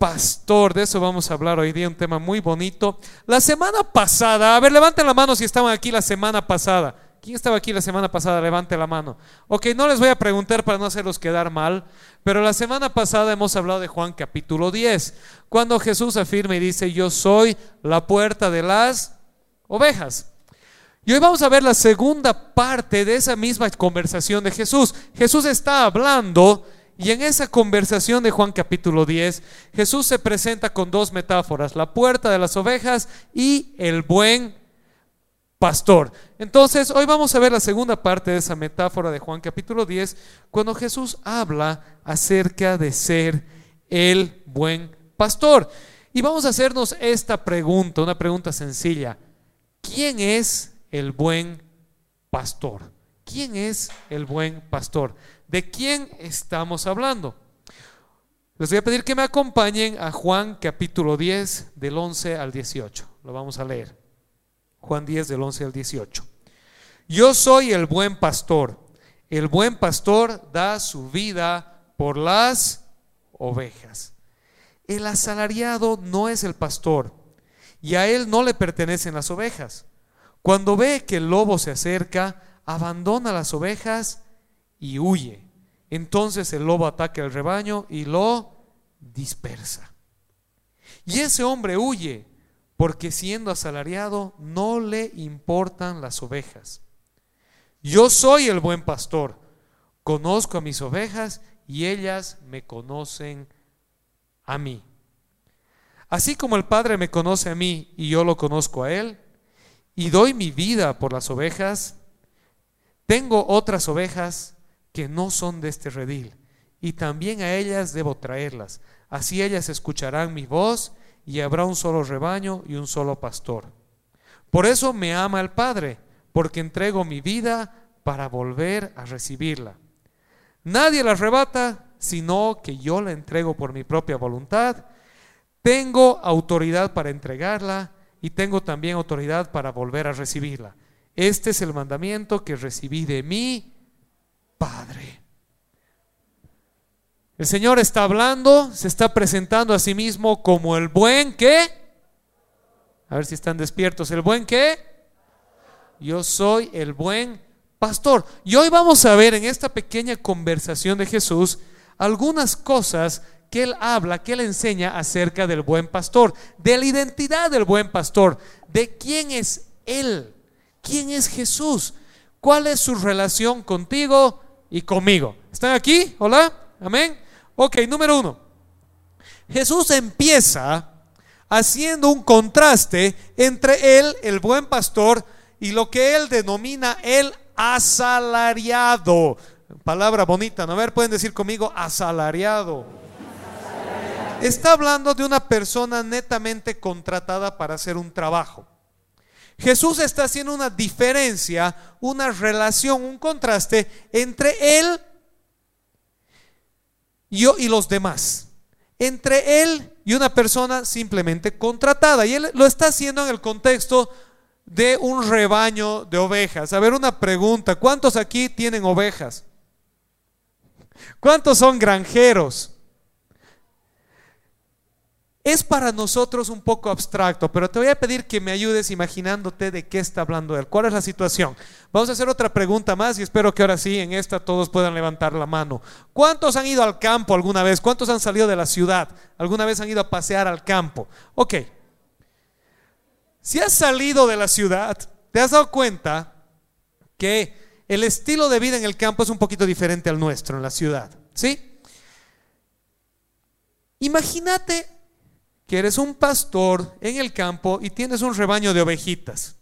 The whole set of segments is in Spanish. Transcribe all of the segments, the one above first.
pastor, de eso vamos a hablar hoy día, un tema muy bonito. La semana pasada, a ver, levanten la mano si estaban aquí la semana pasada. ¿Quién estaba aquí la semana pasada? Levante la mano. Ok, no les voy a preguntar para no hacerlos quedar mal, pero la semana pasada hemos hablado de Juan capítulo 10, cuando Jesús afirma y dice, yo soy la puerta de las ovejas. Y hoy vamos a ver la segunda parte de esa misma conversación de Jesús. Jesús está hablando y en esa conversación de Juan capítulo 10, Jesús se presenta con dos metáforas, la puerta de las ovejas y el buen pastor. Entonces, hoy vamos a ver la segunda parte de esa metáfora de Juan capítulo 10, cuando Jesús habla acerca de ser el buen pastor. Y vamos a hacernos esta pregunta, una pregunta sencilla. ¿Quién es el buen pastor? ¿Quién es el buen pastor? ¿De quién estamos hablando? Les voy a pedir que me acompañen a Juan capítulo 10 del 11 al 18. Lo vamos a leer. Juan 10 del 11 al 18. Yo soy el buen pastor. El buen pastor da su vida por las ovejas. El asalariado no es el pastor y a él no le pertenecen las ovejas. Cuando ve que el lobo se acerca, abandona las ovejas y huye. Entonces el lobo ataca al rebaño y lo dispersa. Y ese hombre huye porque siendo asalariado no le importan las ovejas. Yo soy el buen pastor, conozco a mis ovejas y ellas me conocen a mí. Así como el Padre me conoce a mí y yo lo conozco a Él, y doy mi vida por las ovejas, tengo otras ovejas que no son de este redil, y también a ellas debo traerlas. Así ellas escucharán mi voz y habrá un solo rebaño y un solo pastor. Por eso me ama el Padre, porque entrego mi vida para volver a recibirla. Nadie la arrebata, sino que yo la entrego por mi propia voluntad. Tengo autoridad para entregarla y tengo también autoridad para volver a recibirla. Este es el mandamiento que recibí de mi Padre. El Señor está hablando, se está presentando a sí mismo como el buen que. A ver si están despiertos. ¿El buen que? Yo soy el buen pastor. Y hoy vamos a ver en esta pequeña conversación de Jesús algunas cosas que él habla, que él enseña acerca del buen pastor, de la identidad del buen pastor, de quién es él, quién es Jesús, cuál es su relación contigo y conmigo. ¿Están aquí? Hola, amén. Ok, número uno. Jesús empieza haciendo un contraste entre él, el buen pastor, y lo que él denomina el asalariado. Palabra bonita, ¿no? A ver, pueden decir conmigo asalariado. Está hablando de una persona netamente contratada para hacer un trabajo. Jesús está haciendo una diferencia, una relación, un contraste entre él y, y los demás. Entre él y una persona simplemente contratada. Y él lo está haciendo en el contexto de un rebaño de ovejas. A ver, una pregunta. ¿Cuántos aquí tienen ovejas? ¿Cuántos son granjeros? Es para nosotros un poco abstracto, pero te voy a pedir que me ayudes imaginándote de qué está hablando él. ¿Cuál es la situación? Vamos a hacer otra pregunta más y espero que ahora sí, en esta todos puedan levantar la mano. ¿Cuántos han ido al campo alguna vez? ¿Cuántos han salido de la ciudad? ¿Alguna vez han ido a pasear al campo? Ok. Si has salido de la ciudad, te has dado cuenta que el estilo de vida en el campo es un poquito diferente al nuestro en la ciudad. ¿Sí? Imagínate que eres un pastor en el campo y tienes un rebaño de ovejitas.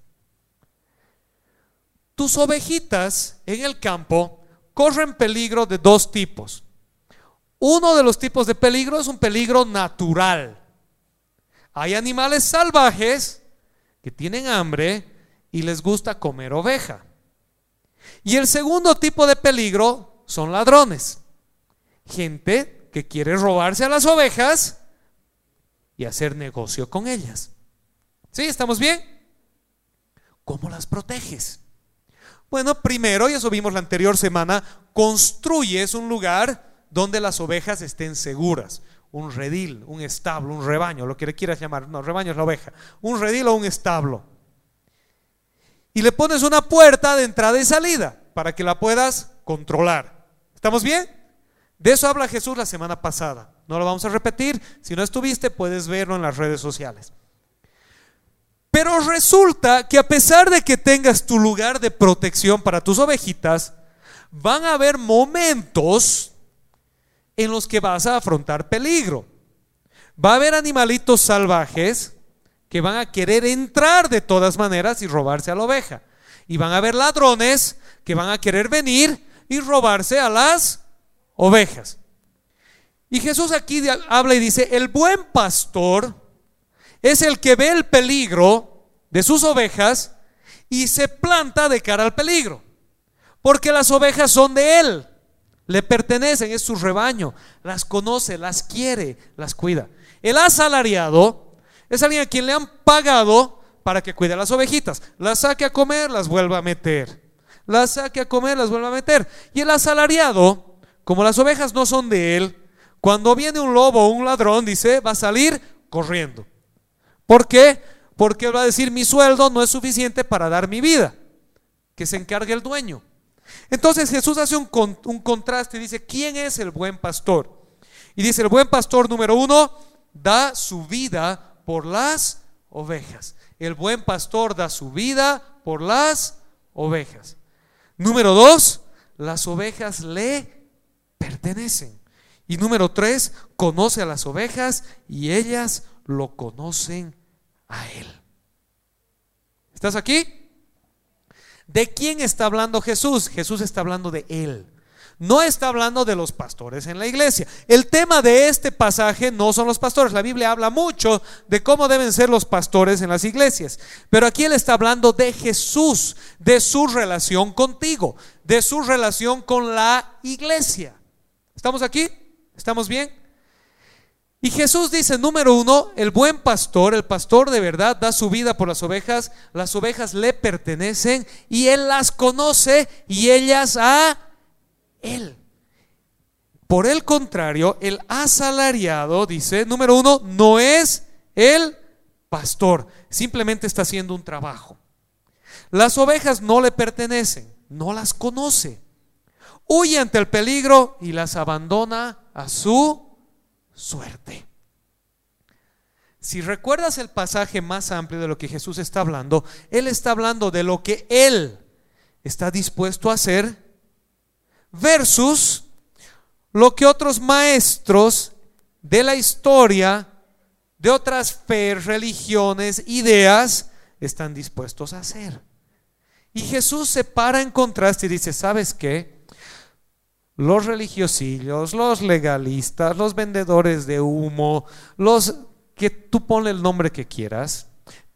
Tus ovejitas en el campo corren peligro de dos tipos. Uno de los tipos de peligro es un peligro natural. Hay animales salvajes que tienen hambre y les gusta comer oveja. Y el segundo tipo de peligro son ladrones. Gente que quiere robarse a las ovejas y hacer negocio con ellas. ¿Sí? ¿Estamos bien? ¿Cómo las proteges? Bueno, primero, y eso vimos la anterior semana, construyes un lugar donde las ovejas estén seguras. Un redil, un establo, un rebaño, lo que le quieras llamar. No, rebaño es la oveja. Un redil o un establo. Y le pones una puerta de entrada y salida para que la puedas controlar. ¿Estamos bien? De eso habla Jesús la semana pasada. No lo vamos a repetir. Si no estuviste, puedes verlo en las redes sociales. Pero resulta que a pesar de que tengas tu lugar de protección para tus ovejitas, van a haber momentos en los que vas a afrontar peligro. Va a haber animalitos salvajes que van a querer entrar de todas maneras y robarse a la oveja. Y van a haber ladrones que van a querer venir y robarse a las ovejas. Y Jesús aquí habla y dice, el buen pastor es el que ve el peligro de sus ovejas y se planta de cara al peligro. Porque las ovejas son de él, le pertenecen, es su rebaño, las conoce, las quiere, las cuida. El asalariado es alguien a quien le han pagado para que cuide a las ovejitas. Las saque a comer, las vuelva a meter. Las saque a comer, las vuelva a meter. Y el asalariado, como las ovejas no son de él, cuando viene un lobo o un ladrón, dice, va a salir corriendo. ¿Por qué? Porque él va a decir, mi sueldo no es suficiente para dar mi vida. Que se encargue el dueño. Entonces Jesús hace un, un contraste y dice, ¿quién es el buen pastor? Y dice, el buen pastor número uno da su vida por las ovejas. El buen pastor da su vida por las ovejas. Número dos, las ovejas le pertenecen. Y número tres, conoce a las ovejas y ellas lo conocen a él. ¿Estás aquí? ¿De quién está hablando Jesús? Jesús está hablando de él no está hablando de los pastores en la iglesia. El tema de este pasaje no son los pastores. La Biblia habla mucho de cómo deben ser los pastores en las iglesias. Pero aquí él está hablando de Jesús, de su relación contigo, de su relación con la iglesia. ¿Estamos aquí? ¿Estamos bien? Y Jesús dice, número uno, el buen pastor, el pastor de verdad, da su vida por las ovejas, las ovejas le pertenecen y él las conoce y ellas a él. Por el contrario, el asalariado, dice, número uno, no es el pastor, simplemente está haciendo un trabajo. Las ovejas no le pertenecen, no las conoce. Huye ante el peligro y las abandona a su suerte. Si recuerdas el pasaje más amplio de lo que Jesús está hablando, Él está hablando de lo que Él está dispuesto a hacer versus lo que otros maestros de la historia, de otras fe, religiones, ideas, están dispuestos a hacer. Y Jesús se para en contraste y dice, ¿sabes qué? Los religiosillos, los legalistas, los vendedores de humo, los que tú ponle el nombre que quieras,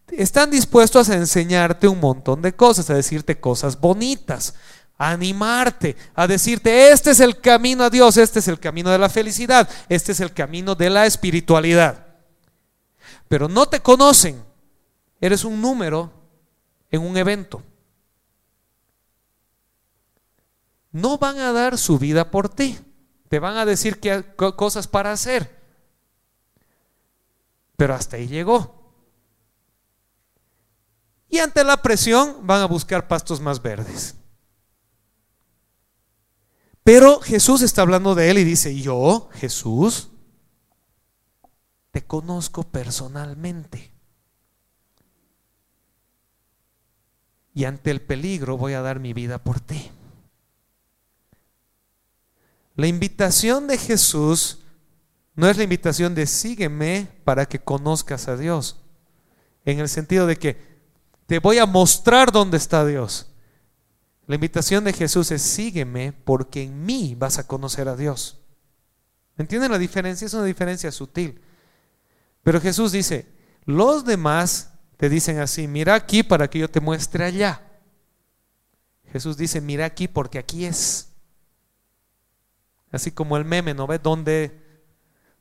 están dispuestos a enseñarte un montón de cosas, a decirte cosas bonitas a animarte, a decirte, este es el camino a Dios, este es el camino de la felicidad, este es el camino de la espiritualidad. Pero no te conocen, eres un número en un evento. No van a dar su vida por ti, te van a decir que cosas para hacer. Pero hasta ahí llegó. Y ante la presión van a buscar pastos más verdes. Pero Jesús está hablando de él y dice, yo, Jesús, te conozco personalmente. Y ante el peligro voy a dar mi vida por ti. La invitación de Jesús no es la invitación de sígueme para que conozcas a Dios. En el sentido de que te voy a mostrar dónde está Dios. La invitación de Jesús es sígueme porque en mí vas a conocer a Dios. ¿Entienden la diferencia? Es una diferencia sutil. Pero Jesús dice, los demás te dicen así, mira aquí para que yo te muestre allá. Jesús dice, mira aquí porque aquí es. Así como el meme, ¿no ve? Donde,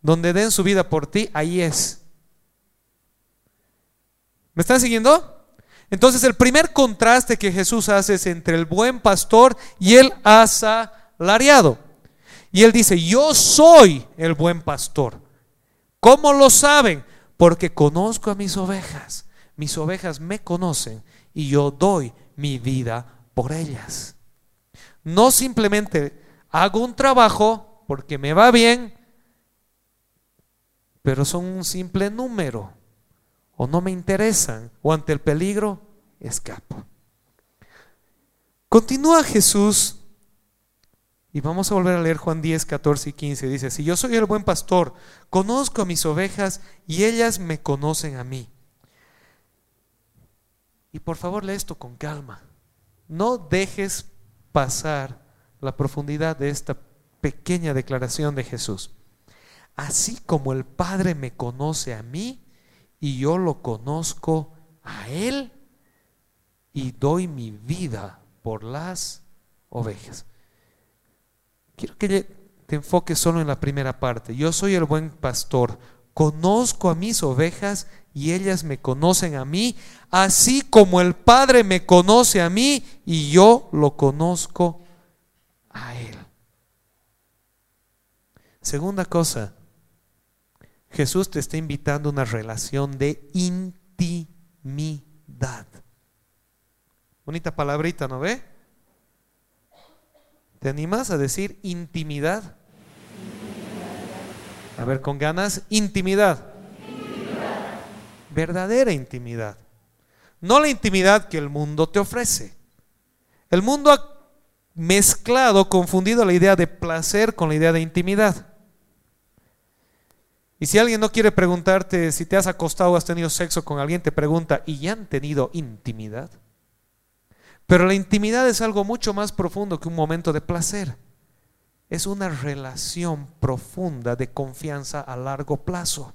donde den su vida por ti, ahí es. ¿Me están siguiendo? Entonces el primer contraste que Jesús hace es entre el buen pastor y el asalariado. Y él dice, yo soy el buen pastor. ¿Cómo lo saben? Porque conozco a mis ovejas. Mis ovejas me conocen y yo doy mi vida por ellas. No simplemente hago un trabajo porque me va bien, pero son un simple número o no me interesan o ante el peligro escapo. Continúa Jesús y vamos a volver a leer Juan 10, 14 y 15. Dice, si yo soy el buen pastor, conozco a mis ovejas y ellas me conocen a mí. Y por favor lee esto con calma. No dejes pasar la profundidad de esta pequeña declaración de Jesús. Así como el Padre me conoce a mí, y yo lo conozco a Él y doy mi vida por las ovejas. Quiero que te enfoques solo en la primera parte. Yo soy el buen pastor, conozco a mis ovejas y ellas me conocen a mí, así como el Padre me conoce a mí y yo lo conozco a Él. Segunda cosa, Jesús te está invitando a una relación de intimidad. Bonita palabrita, ¿no ve? ¿Te animas a decir intimidad? A ver, con ganas, intimidad. Verdadera intimidad. No la intimidad que el mundo te ofrece. El mundo mezclado, confundido la idea de placer con la idea de intimidad. Y si alguien no quiere preguntarte si te has acostado o has tenido sexo con alguien, te pregunta, ¿y ya han tenido intimidad? Pero la intimidad es algo mucho más profundo que un momento de placer. Es una relación profunda de confianza a largo plazo.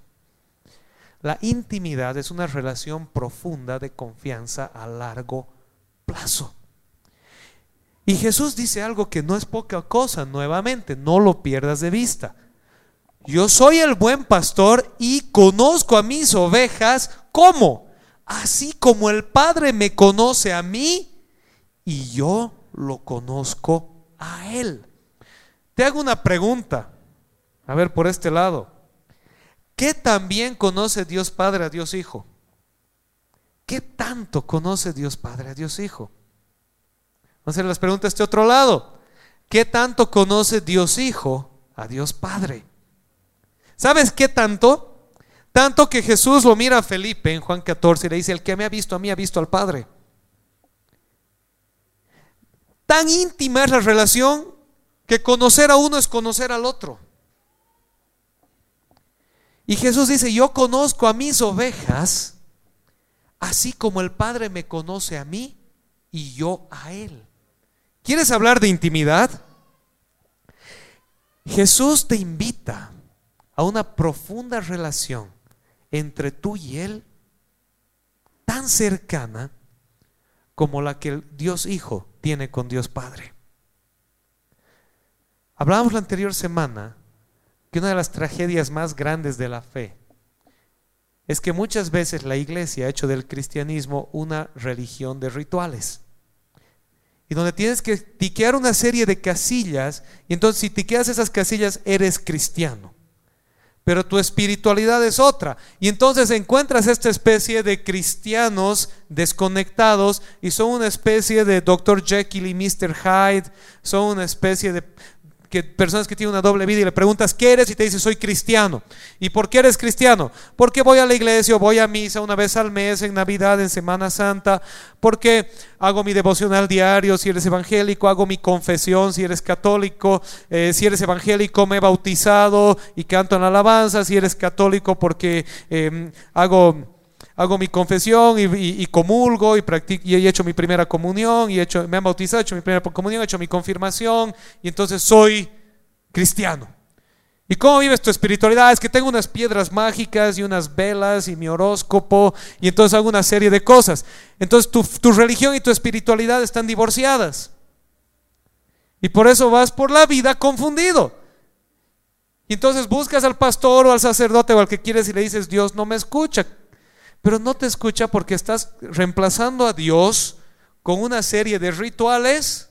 La intimidad es una relación profunda de confianza a largo plazo. Y Jesús dice algo que no es poca cosa, nuevamente, no lo pierdas de vista. Yo soy el buen pastor y conozco a mis ovejas. ¿Cómo? Así como el Padre me conoce a mí y yo lo conozco a Él. Te hago una pregunta. A ver, por este lado. ¿Qué también conoce Dios Padre a Dios Hijo? ¿Qué tanto conoce Dios Padre a Dios Hijo? Vamos a hacer las preguntas de este otro lado. ¿Qué tanto conoce Dios Hijo a Dios Padre? ¿Sabes qué tanto? Tanto que Jesús lo mira a Felipe en Juan 14 y le dice, el que me ha visto a mí ha visto al Padre. Tan íntima es la relación que conocer a uno es conocer al otro. Y Jesús dice, yo conozco a mis ovejas, así como el Padre me conoce a mí y yo a Él. ¿Quieres hablar de intimidad? Jesús te invita a una profunda relación entre tú y Él, tan cercana como la que el Dios Hijo tiene con Dios Padre. Hablábamos la anterior semana que una de las tragedias más grandes de la fe es que muchas veces la iglesia ha hecho del cristianismo una religión de rituales. Y donde tienes que tiquear una serie de casillas, y entonces si tiqueas esas casillas eres cristiano pero tu espiritualidad es otra. Y entonces encuentras esta especie de cristianos desconectados y son una especie de Dr. Jekyll y Mr. Hyde, son una especie de que personas que tienen una doble vida y le preguntas, ¿qué eres? Y te dice, soy cristiano. ¿Y por qué eres cristiano? Porque voy a la iglesia o voy a misa una vez al mes, en Navidad, en Semana Santa, porque hago mi devocional diario, si eres evangélico, hago mi confesión, si eres católico, eh, si eres evangélico, me he bautizado y canto en alabanza, si eres católico, porque em, hago hago mi confesión y, comulgo y, practico, y he hecho mi primera comunión y he hecho, me han bautizado, he hecho mi primera comunión, he hecho mi confirmación y entonces soy cristiano. ¿Y cómo vives tu espiritualidad? Es que tengo unas piedras mágicas y unas velas y mi horóscopo y entonces hago una serie de cosas. Entonces tu, tu religión y tu espiritualidad están divorciadas. Y por eso vas por la vida confundido. Y entonces buscas al pastor o al sacerdote o al que quieres y le dices, Dios no me escucha. Pero no te escucha porque estás reemplazando a Dios con una serie de rituales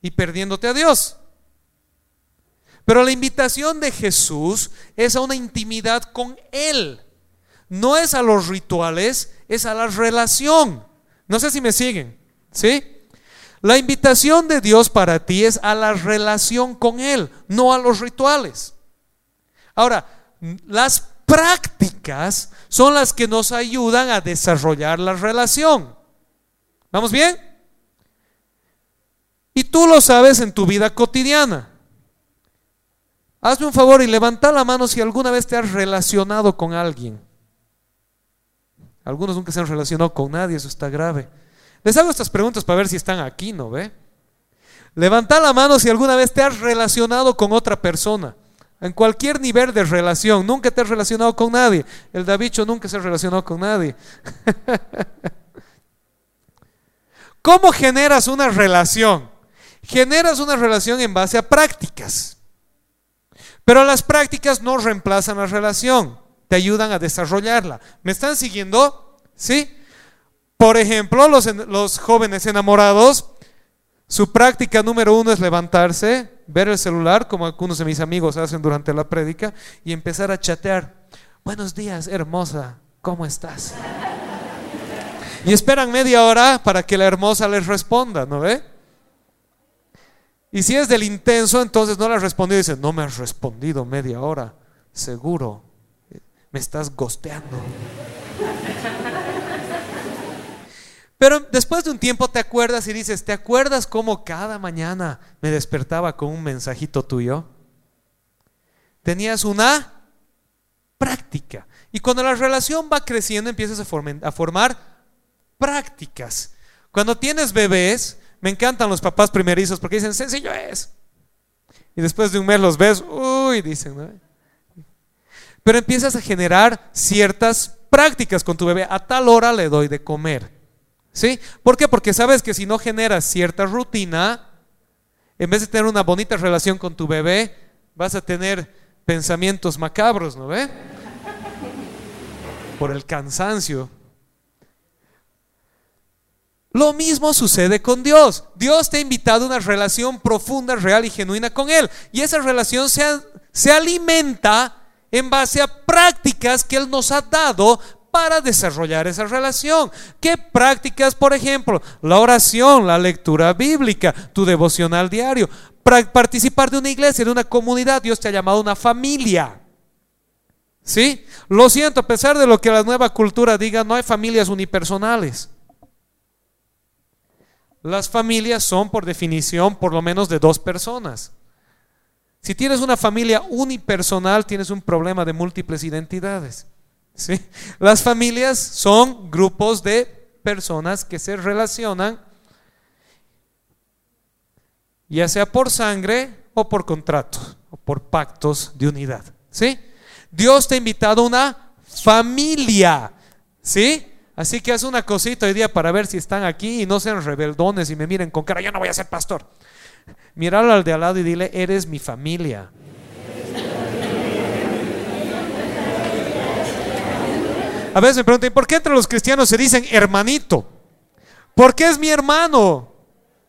y perdiéndote a Dios. Pero la invitación de Jesús es a una intimidad con Él. No es a los rituales, es a la relación. No sé si me siguen, ¿sí? La invitación de Dios para ti es a la relación con Él, no a los rituales. Ahora, las prácticas son las que nos ayudan a desarrollar la relación. ¿Vamos bien? Y tú lo sabes en tu vida cotidiana. Hazme un favor y levanta la mano si alguna vez te has relacionado con alguien. Algunos nunca se han relacionado con nadie, eso está grave. Les hago estas preguntas para ver si están aquí, ¿no ve? Levanta la mano si alguna vez te has relacionado con otra persona. En cualquier nivel de relación. Nunca te has relacionado con nadie. El Davicho nunca se ha relacionado con nadie. ¿Cómo generas una relación? Generas una relación en base a prácticas. Pero las prácticas no reemplazan la relación, te ayudan a desarrollarla. ¿Me están siguiendo? ¿Sí? Por ejemplo, los, los jóvenes enamorados, su práctica número uno es levantarse, ver el celular, como algunos de mis amigos hacen durante la prédica, y empezar a chatear. Buenos días, hermosa, ¿cómo estás? Y esperan media hora para que la hermosa les responda, ¿no ve? Y si es del intenso, entonces no le has y dice, no me has respondido media hora, seguro, me estás gosteando. Pero después de un tiempo te acuerdas y dices, ¿te acuerdas cómo cada mañana me despertaba con un mensajito tuyo? Tenías una práctica. Y cuando la relación va creciendo, empiezas a, formar prácticas. Cuando tienes bebés, me encantan los papás primerizos porque dicen, sencillo es. Y después de un mes los ves, uy, dicen. Pero empiezas a generar ciertas prácticas con tu bebé. A tal hora le doy de comer. ¿Sí? ¿Por qué? Porque sabes que si no generas cierta rutina, en vez de tener una bonita relación con tu bebé, vas a tener pensamientos macabros, ¿no ve? Por el cansancio. Lo mismo sucede con Dios. Dios te ha invitado a una relación profunda, real y genuina con Él. Y esa relación se, se alimenta en base a prácticas que Él nos ha dado para desarrollar esa relación. ¿Qué prácticas, por ejemplo? La oración, la lectura bíblica, tu devocional diario, participar de una iglesia, de una comunidad. Dios te ha llamado una familia. ¿Sí? Lo siento, a pesar de lo que la nueva cultura diga, no hay familias unipersonales. Las familias son por definición por lo menos de dos personas. Si tienes una familia unipersonal, tienes un problema de múltiples identidades. ¿Sí? Las familias son grupos de personas que se relacionan, ya sea por sangre o por contrato, o por pactos de unidad. ¿sí? Dios te ha invitado a una familia. ¿sí? Así que haz una cosita hoy día para ver si están aquí y no sean rebeldones y me miren con cara, yo no voy a ser pastor. Míralo al de al lado y dile, eres mi familia. A veces me preguntan, ¿por qué entre los cristianos se dicen hermanito? Porque es mi hermano.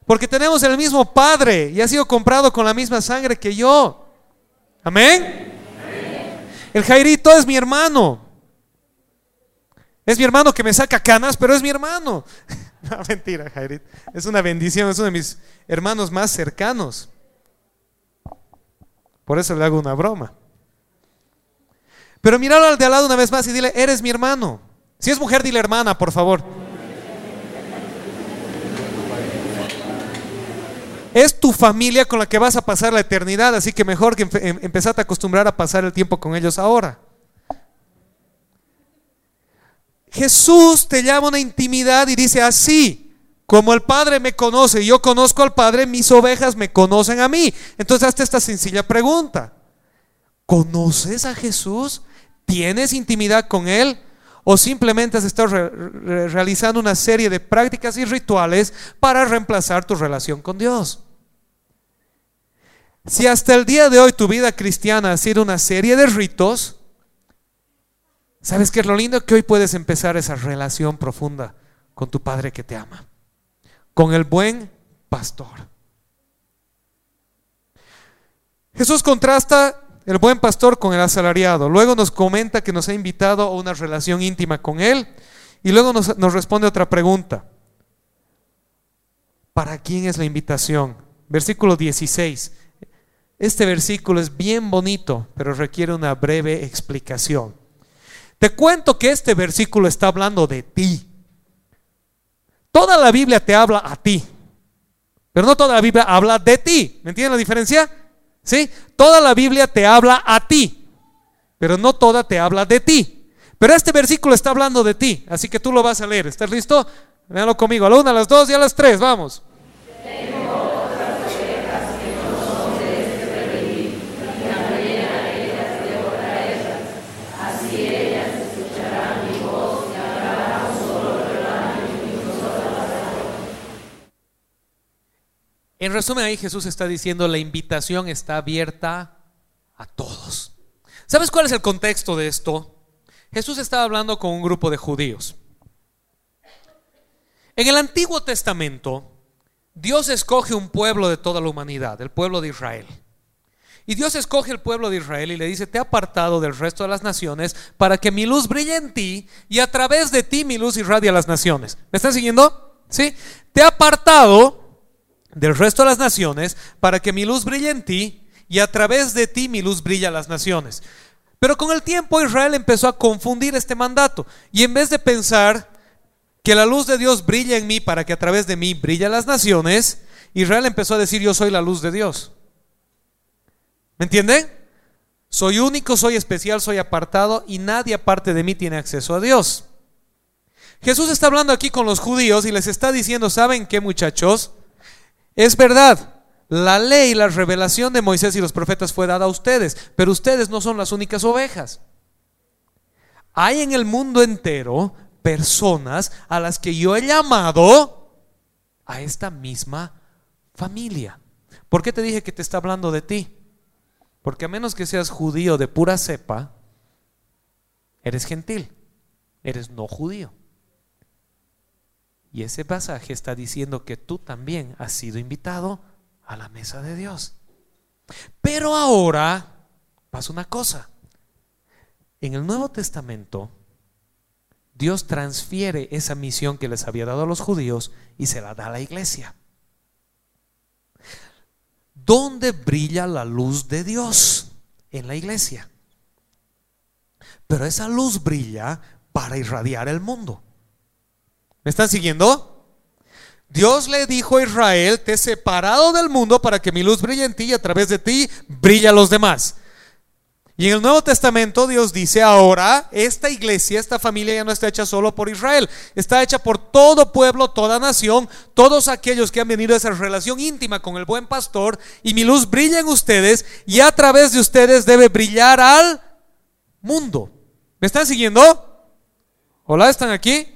Porque tenemos el mismo padre y ha sido comprado con la misma sangre que yo. Amén. El Jairito es mi hermano. Es mi hermano que me saca canas, pero es mi hermano. no, mentira, Jairit. Es una bendición, es uno de mis hermanos más cercanos. Por eso le hago una broma. Pero míralo al de al lado una vez más y dile, eres mi hermano. Si es mujer, dile hermana, por favor. Es tu familia con la que vas a pasar la eternidad, así que mejor que em-, empezarte a acostumbrar a pasar el tiempo con ellos ahora. Jesús te llama una intimidad y dice así, como el Padre me conoce y yo conozco al Padre, mis ovejas me conocen a mí. Entonces hazte esta sencilla pregunta. ¿Conoces a Jesús? ¿Tienes intimidad con Él? ¿O simplemente has estado realizando una serie de prácticas y rituales para reemplazar tu relación con Dios? Si hasta el día de hoy tu vida cristiana ha sido una serie de ritos, ¿sabes qué es lo lindo? Que hoy puedes empezar esa relación profunda con tu Padre que te ama, con el buen pastor. Jesús contrasta el buen pastor con el asalariado. Luego nos comenta que nos ha invitado a una relación íntima con Él. Y luego nos, responde otra pregunta. ¿Para quién es la invitación? Versículo 16. Este versículo es bien bonito, pero requiere una breve explicación. Te cuento que este versículo está hablando de ti. Toda la Biblia te habla a ti, pero no toda la Biblia habla de ti. ¿Me entienden la diferencia? ¿Sí? Toda la Biblia te habla a ti, pero no toda te habla de ti. Pero este versículo está hablando de ti, así que tú lo vas a leer. ¿Estás listo? Véanlo conmigo. A la una, a las dos y a las tres. Vamos. En resumen, ahí Jesús está diciendo, la invitación está abierta a todos. ¿Sabes cuál es el contexto de esto? Jesús estaba hablando con un grupo de judíos. En el Antiguo Testamento, Dios escoge un pueblo de toda la humanidad, el pueblo de Israel. Y Dios escoge el pueblo de Israel y le dice, te he apartado del resto de las naciones para que mi luz brille en ti y a través de ti mi luz irradia a las naciones. ¿Me están siguiendo? ¿Sí? Te he apartado del resto de las naciones para que mi luz brille en ti y a través de ti mi luz brilla a las naciones. Pero con el tiempo Israel empezó a confundir este mandato y en vez de pensar que la luz de Dios brilla en mí para que a través de mí brilla las naciones, Israel empezó a decir yo soy la luz de Dios. ¿Me entienden? Soy único, soy especial, soy apartado y nadie aparte de mí tiene acceso a Dios. Jesús está hablando aquí con los judíos y les está diciendo, ¿saben qué muchachos? Es verdad, la ley, la revelación de Moisés y los profetas fue dada a ustedes, pero ustedes no son las únicas ovejas. Hay en el mundo entero personas a las que yo he llamado a esta misma familia. ¿Por qué te dije que te está hablando de ti? Porque a menos que seas judío de pura cepa, eres gentil, eres no judío. Y ese pasaje está diciendo que tú también has sido invitado a la mesa de Dios. Pero ahora pasa una cosa. En el Nuevo Testamento, Dios transfiere esa misión que les había dado a los judíos y se la da a la iglesia. ¿Dónde brilla la luz de Dios? En la iglesia. Pero esa luz brilla para irradiar el mundo. ¿Me están siguiendo? Dios le dijo a Israel, te he separado del mundo para que mi luz brille en ti y a través de ti brilla a los demás. Y en el Nuevo Testamento Dios dice, ahora esta iglesia, esta familia ya no está hecha solo por Israel, está hecha por todo pueblo, toda nación, todos aquellos que han venido a esa relación íntima con el buen pastor, y mi luz brilla en ustedes y a través de ustedes debe brillar al mundo. ¿Me están siguiendo? Hola, ¿están aquí?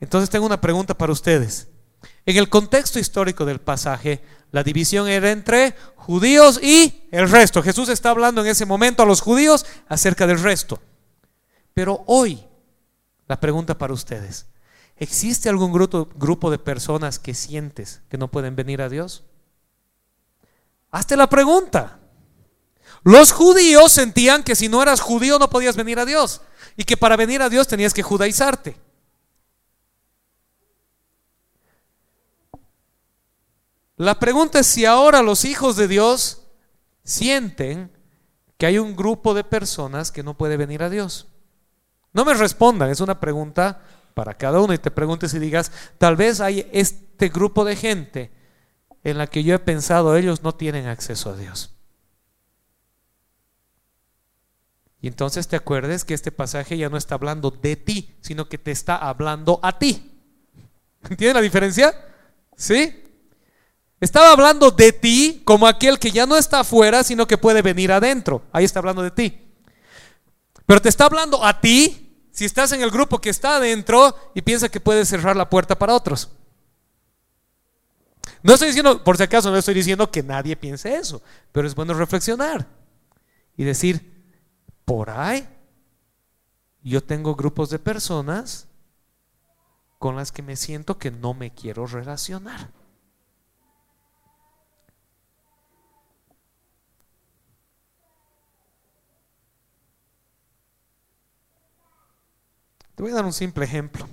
Entonces tengo una pregunta para ustedes. En el contexto histórico del pasaje, la división era entre judíos y el resto. Jesús está hablando en ese momento a los judíos acerca del resto. Pero hoy, la pregunta para ustedes, ¿existe algún grupo, grupo de personas que sientes que no pueden venir a Dios? Hazte la pregunta. Los judíos sentían que si no eras judío no podías venir a Dios y que para venir a Dios tenías que judaizarte. La pregunta es si ahora los hijos de Dios sienten que hay un grupo de personas que no puede venir a Dios. No me respondan, es una pregunta para cada uno y te preguntes y digas, tal vez hay este grupo de gente en la que yo he pensado ellos no tienen acceso a Dios. Y entonces te acuerdes que este pasaje ya no está hablando de ti, sino que te está hablando a ti. ¿Entienden la diferencia? ¿Sí? Estaba hablando de ti como aquel que ya no está afuera, sino que puede venir adentro. Ahí está hablando de ti. Pero te está hablando a ti si estás en el grupo que está adentro y piensa que puedes cerrar la puerta para otros. No estoy diciendo, por si acaso, no estoy diciendo que nadie piense eso, pero es bueno reflexionar y decir, por ahí yo tengo grupos de personas con las que me siento que no me quiero relacionar. Te voy a dar un simple ejemplo.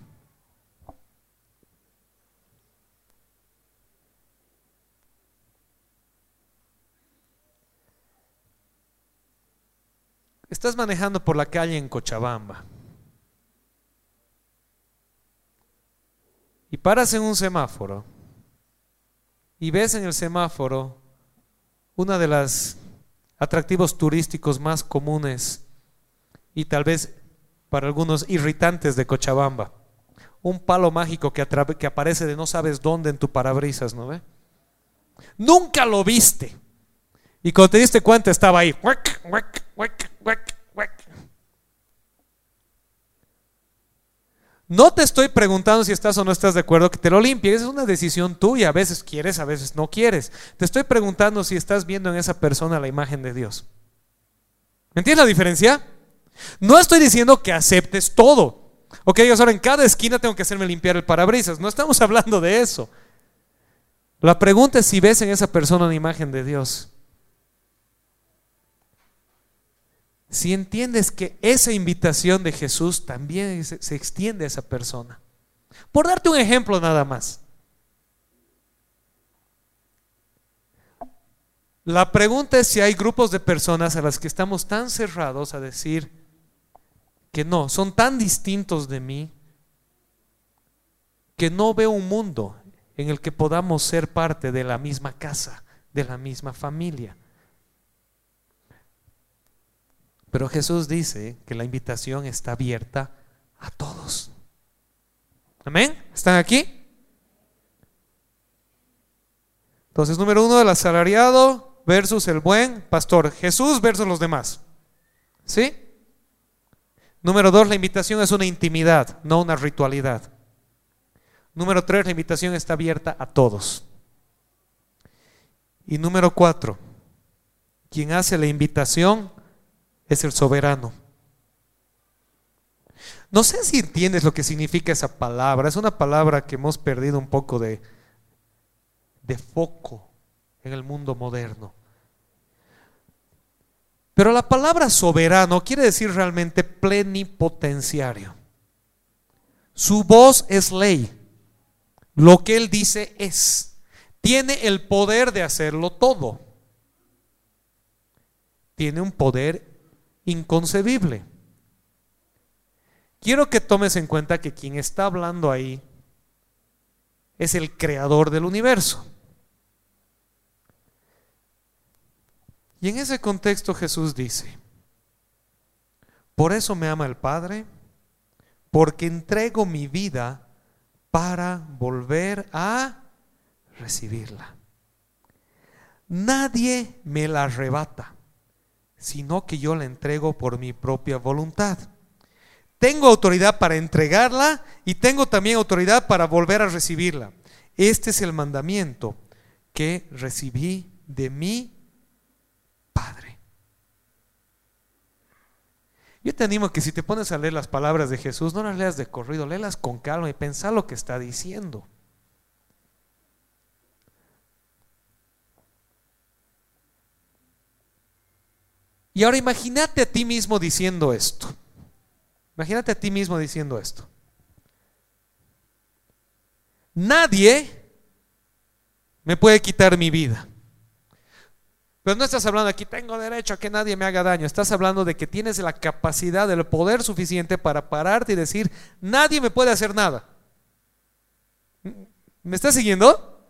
Estás manejando por la calle en Cochabamba y paras en un semáforo y ves en el semáforo una de las atractivos turísticos más comunes y tal vez para algunos irritantes de Cochabamba. Un palo mágico que, aparece de no sabes dónde en tu parabrisas, ¿no ve? Nunca lo viste. Y cuando te diste cuenta estaba ahí. No te estoy preguntando si estás o no estás de acuerdo que te lo limpies, es una decisión tuya, a veces quieres, a veces no quieres. Te estoy preguntando si estás viendo en esa persona la imagen de Dios. ¿Me entiendes la diferencia? No estoy diciendo que aceptes todo. Ok, ahora en cada esquina tengo que hacerme limpiar el parabrisas. No estamos hablando de eso. La pregunta es si ves en esa persona una imagen de Dios. Si entiendes que esa invitación de Jesús también se, se extiende a esa persona. Por darte un ejemplo nada más. La pregunta es si hay grupos de personas a las que estamos tan cerrados a decir, que no, son tan distintos de mí que no veo un mundo en el que podamos ser parte de la misma casa, de la misma familia. Pero Jesús dice que la invitación está abierta a todos. Amén. ¿Están aquí? Entonces, número uno, el asalariado versus el buen pastor. Jesús versus los demás. ¿Sí? Número dos, la invitación es una intimidad, no una ritualidad. Número tres, la invitación está abierta a todos. Y número cuatro, quien hace la invitación es el soberano. No sé si entiendes lo que significa esa palabra. Es una palabra que hemos perdido un poco de, de foco en el mundo moderno. Pero la palabra soberano quiere decir realmente plenipotenciario. Su voz es ley. Lo que él dice es. Tiene el poder de hacerlo todo. Tiene un poder inconcebible. Quiero que tomes en cuenta que quien está hablando ahí es el creador del universo. Y en ese contexto Jesús dice, por eso me ama el Padre, porque entrego mi vida para volver a recibirla. Nadie me la arrebata, sino que yo la entrego por mi propia voluntad. Tengo autoridad para entregarla y tengo también autoridad para volver a recibirla. Este es el mandamiento que recibí de mí Yo te animo que si te pones a leer las palabras de Jesús, no las leas de corrido, léelas con calma y pensá lo que está diciendo. Y ahora imagínate a ti mismo diciendo esto. Imagínate a ti mismo diciendo esto. Nadie me puede quitar mi vida. Pero no estás hablando aquí, tengo derecho a que nadie me haga daño. Estás hablando de que tienes la capacidad, el poder suficiente para pararte y decir, nadie me puede hacer nada. ¿Me estás siguiendo?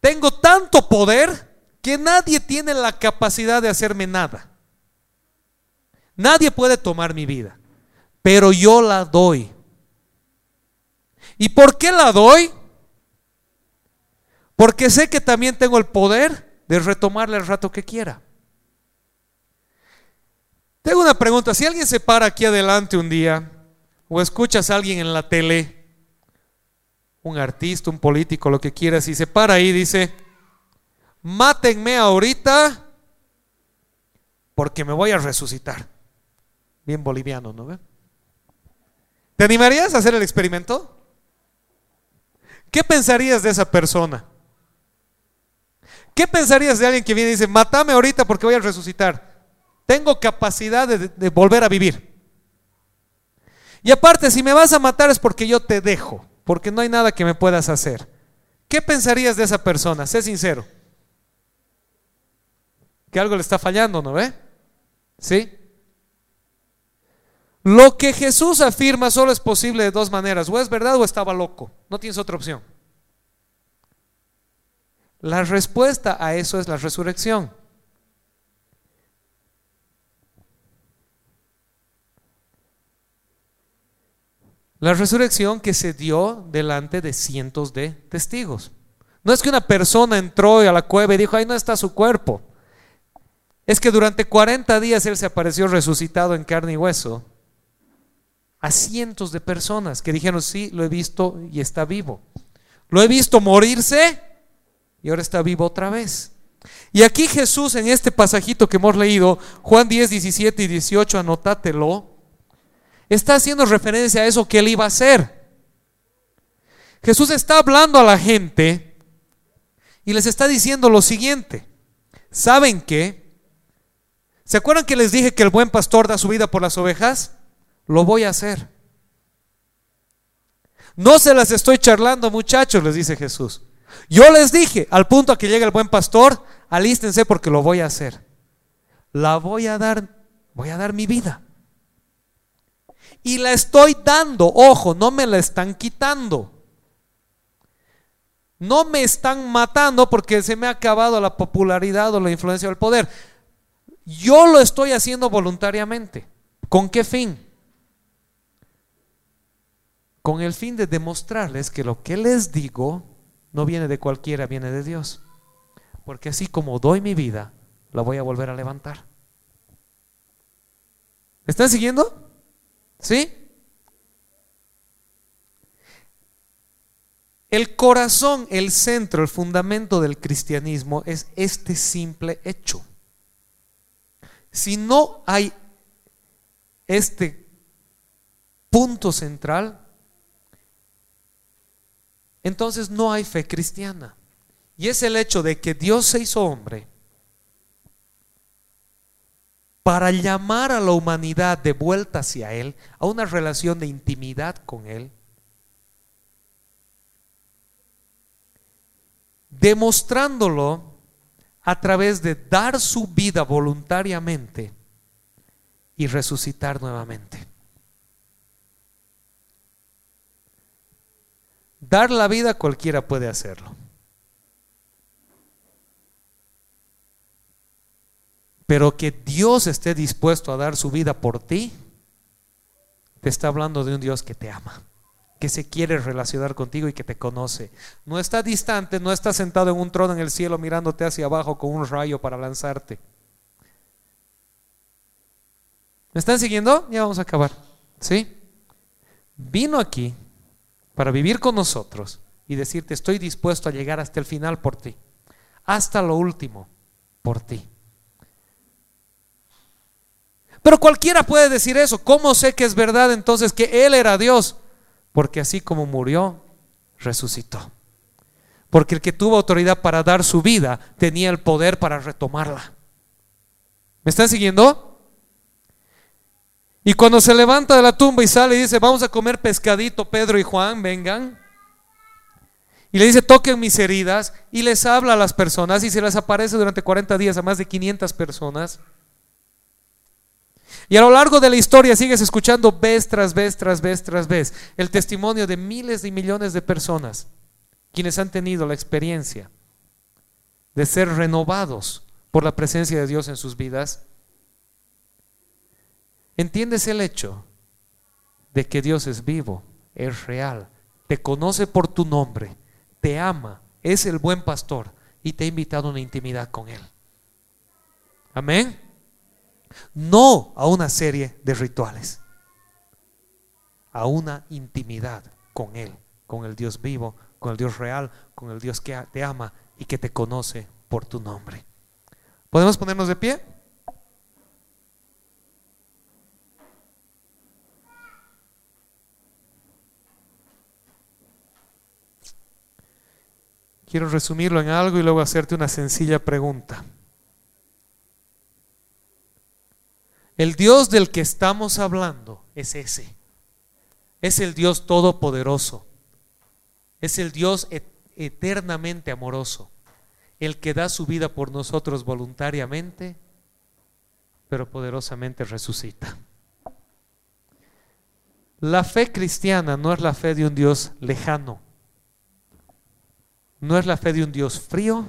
Tengo tanto poder que nadie tiene la capacidad de hacerme nada. Nadie puede tomar mi vida, pero yo la doy. ¿Y por qué la doy? Porque sé que también tengo el poder de retomarle el rato que quiera. Tengo una pregunta, si alguien se para aquí adelante un día o escuchas a alguien en la tele, un artista, un político, lo que quieras, y se para ahí y dice, mátenme ahorita porque me voy a resucitar. Bien boliviano, ¿no? ¿Te animarías a hacer el experimento? ¿Qué pensarías de esa persona? ¿Qué pensarías de alguien que viene y dice, mátame ahorita porque voy a resucitar? Tengo capacidad de, de volver a vivir. Y aparte, si me vas a matar es porque yo te dejo, porque no hay nada que me puedas hacer. ¿Qué pensarías de esa persona? Sé sincero. Que algo le está fallando, ¿no ve? ¿Sí? Lo que Jesús afirma solo es posible de dos maneras, o es verdad o estaba loco, no tienes otra opción. La respuesta a eso es la resurrección. La resurrección que se dio delante de cientos de testigos. No es que una persona entró a la cueva y dijo, ahí no está su cuerpo. Es que durante 40 días Él se apareció resucitado en carne y hueso a cientos de personas que dijeron, sí, lo he visto y está vivo. Lo he visto morirse y ahora está vivo otra vez. Y aquí Jesús en este pasajito que hemos leído, Juan 10, 17 y 18, anótatelo, está haciendo referencia a eso que él iba a hacer. Jesús está hablando a la gente y les está diciendo lo siguiente. ¿Saben qué? ¿Se acuerdan que les dije que el buen pastor da su vida por las ovejas? Lo voy a hacer. No se las estoy charlando, muchachos, les dice Jesús. Yo les dije, al punto a que llegue el buen pastor, alístense porque lo voy a hacer. La voy a dar, voy a dar mi vida. Y la estoy dando, ojo, no me la están quitando. No me están matando porque se me ha acabado la popularidad o la influencia del poder. Yo lo estoy haciendo voluntariamente. ¿Con qué fin? Con el fin de demostrarles que lo que les digo no viene de cualquiera, viene de Dios. Porque así como doy mi vida, la voy a volver a levantar. ¿Me están siguiendo? ¿Sí? El corazón, el centro, el fundamento del cristianismo es este simple hecho. Si no hay este punto central, entonces no hay fe cristiana. Y es el hecho de que Dios se hizo hombre para llamar a la humanidad de vuelta hacia Él, a una relación de intimidad con Él, demostrándolo a través de dar su vida voluntariamente y resucitar nuevamente. Dar la vida cualquiera puede hacerlo. Pero que Dios esté dispuesto a dar su vida por ti, te está hablando de un Dios que te ama, que se quiere relacionar contigo y que te conoce. No está distante, no está sentado en un trono en el cielo mirándote hacia abajo con un rayo para lanzarte. ¿Me están siguiendo? Ya vamos a acabar. ¿Sí? Vino aquí para vivir con nosotros y decirte, estoy dispuesto a llegar hasta el final por ti, hasta lo último por ti. Pero cualquiera puede decir eso. ¿Cómo sé que es verdad entonces que Él era Dios? Porque así como murió, resucitó. Porque el que tuvo autoridad para dar su vida tenía el poder para retomarla. ¿Me están siguiendo? Y cuando se levanta de la tumba y sale y dice, vamos a comer pescadito, Pedro y Juan, vengan. Y le dice, toquen mis heridas. Y les habla a las personas y se les aparece durante 40 días a más de 500 personas. Y a lo largo de la historia sigues escuchando vez tras vez, tras vez, tras vez el testimonio de miles y millones de personas quienes han tenido la experiencia de ser renovados por la presencia de Dios en sus vidas ¿Entiendes el hecho de que Dios es vivo, es real, te conoce por tu nombre, te ama, es el buen pastor y te ha invitado a una intimidad con Él. Amén. No a una serie de rituales, a una intimidad con Él, con el Dios vivo, con el Dios real, con el Dios que te ama y que te conoce por tu nombre. ¿Podemos ponernos de pie? Quiero resumirlo en algo y luego hacerte una sencilla pregunta. El Dios del que estamos hablando es ese. Es el Dios todopoderoso. Es el Dios eternamente amoroso. El que da su vida por nosotros voluntariamente, pero poderosamente resucita. La fe cristiana no es la fe de un Dios lejano. No es la fe de un Dios frío.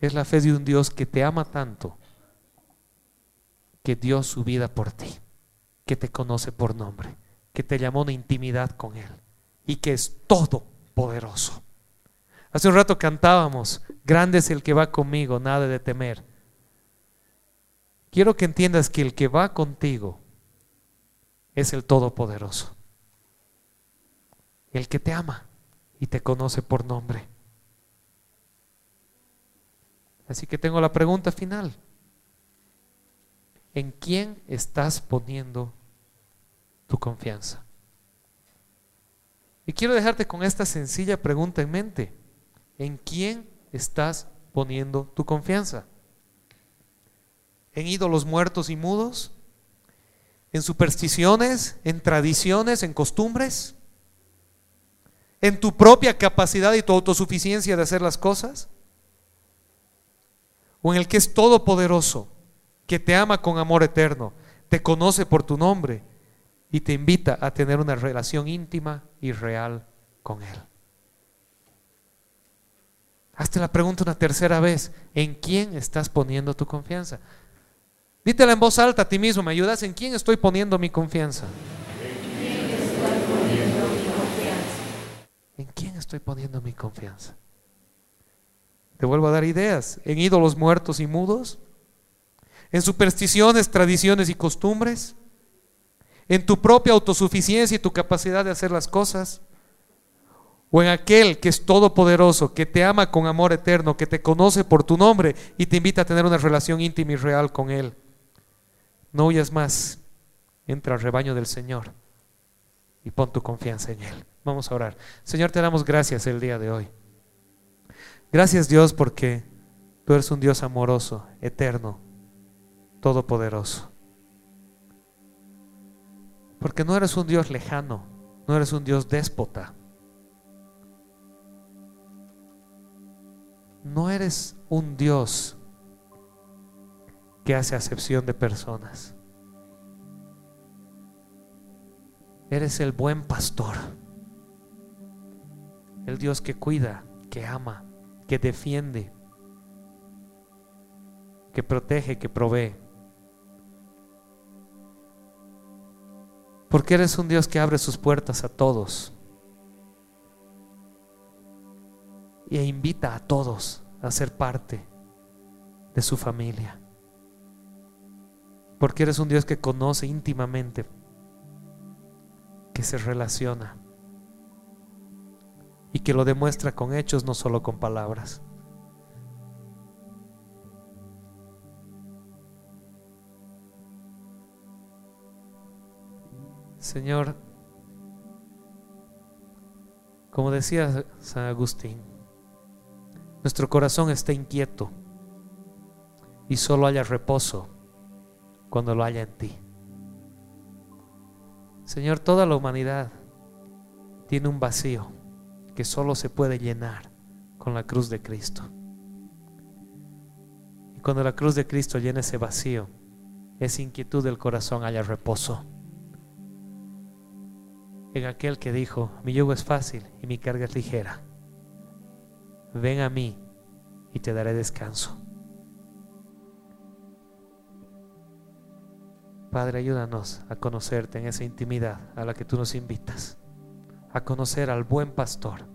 Es la fe de un Dios que te ama tanto que dio su vida por ti, que te conoce por nombre, que te llamó una intimidad con Él y que es todopoderoso. Hace un rato cantábamos, grande es el que va conmigo, nada de temer. Quiero que entiendas que el que va contigo es el Todopoderoso, el que te ama y te conoce por nombre. Así que tengo la pregunta final. ¿En quién estás poniendo tu confianza? Y quiero dejarte con esta sencilla pregunta en mente. ¿En quién estás poniendo tu confianza? ¿En ídolos muertos y mudos? ¿En supersticiones? ¿En tradiciones? ¿En costumbres? ¿En tu propia capacidad y tu autosuficiencia de hacer las cosas? ¿O en el que es todopoderoso? que te ama con amor eterno, te conoce por tu nombre y te invita a tener una relación íntima y real con Él. Hazte la pregunta una tercera vez, ¿en quién estás poniendo tu confianza? Dítela en voz alta a ti mismo, ¿me ayudas? ¿En quién estoy poniendo mi confianza? ¿En quién estoy poniendo mi confianza? Te vuelvo a dar ideas. ¿En ídolos muertos y mudos? en supersticiones, tradiciones y costumbres, en tu propia autosuficiencia y tu capacidad de hacer las cosas, o en aquel que es todopoderoso, que te ama con amor eterno, que te conoce por tu nombre y te invita a tener una relación íntima y real con Él. No huyas más, entra al rebaño del Señor y pon tu confianza en Él. Vamos a orar. Señor, te damos gracias el día de hoy. Gracias Dios porque tú eres un Dios amoroso, eterno, todopoderoso. Porque no eres un Dios lejano, no eres un Dios déspota. No eres un Dios que hace acepción de personas. Eres el buen pastor. El Dios que cuida, que ama, que defiende, que protege, que provee. Porque eres un Dios que abre sus puertas a todos. Y invita a todos a ser parte de su familia. Porque eres un Dios que conoce íntimamente, que se relaciona y que lo demuestra con hechos, no solo con palabras. Señor, como decía San Agustín, nuestro corazón está inquieto y solo haya reposo cuando lo haya en ti. Señor, toda la humanidad tiene un vacío que solo se puede llenar con la cruz de Cristo. Y cuando la cruz de Cristo llena ese vacío, esa inquietud del corazón haya reposo en aquel que dijo, mi yugo es fácil y mi carga es ligera. Ven a mí y te daré descanso. Padre, ayúdanos a conocerte en esa intimidad a la que tú nos invitas, a conocer al buen pastor,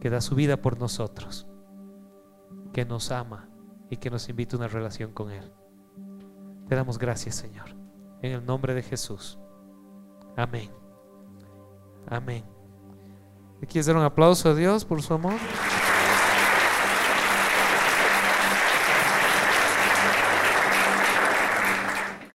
que da su vida por nosotros, que nos ama y que nos invita a una relación con Él. Te damos gracias, Señor, en el nombre de Jesús. Amén. Amén. ¿Le quieres dar un aplauso a Dios por su amor?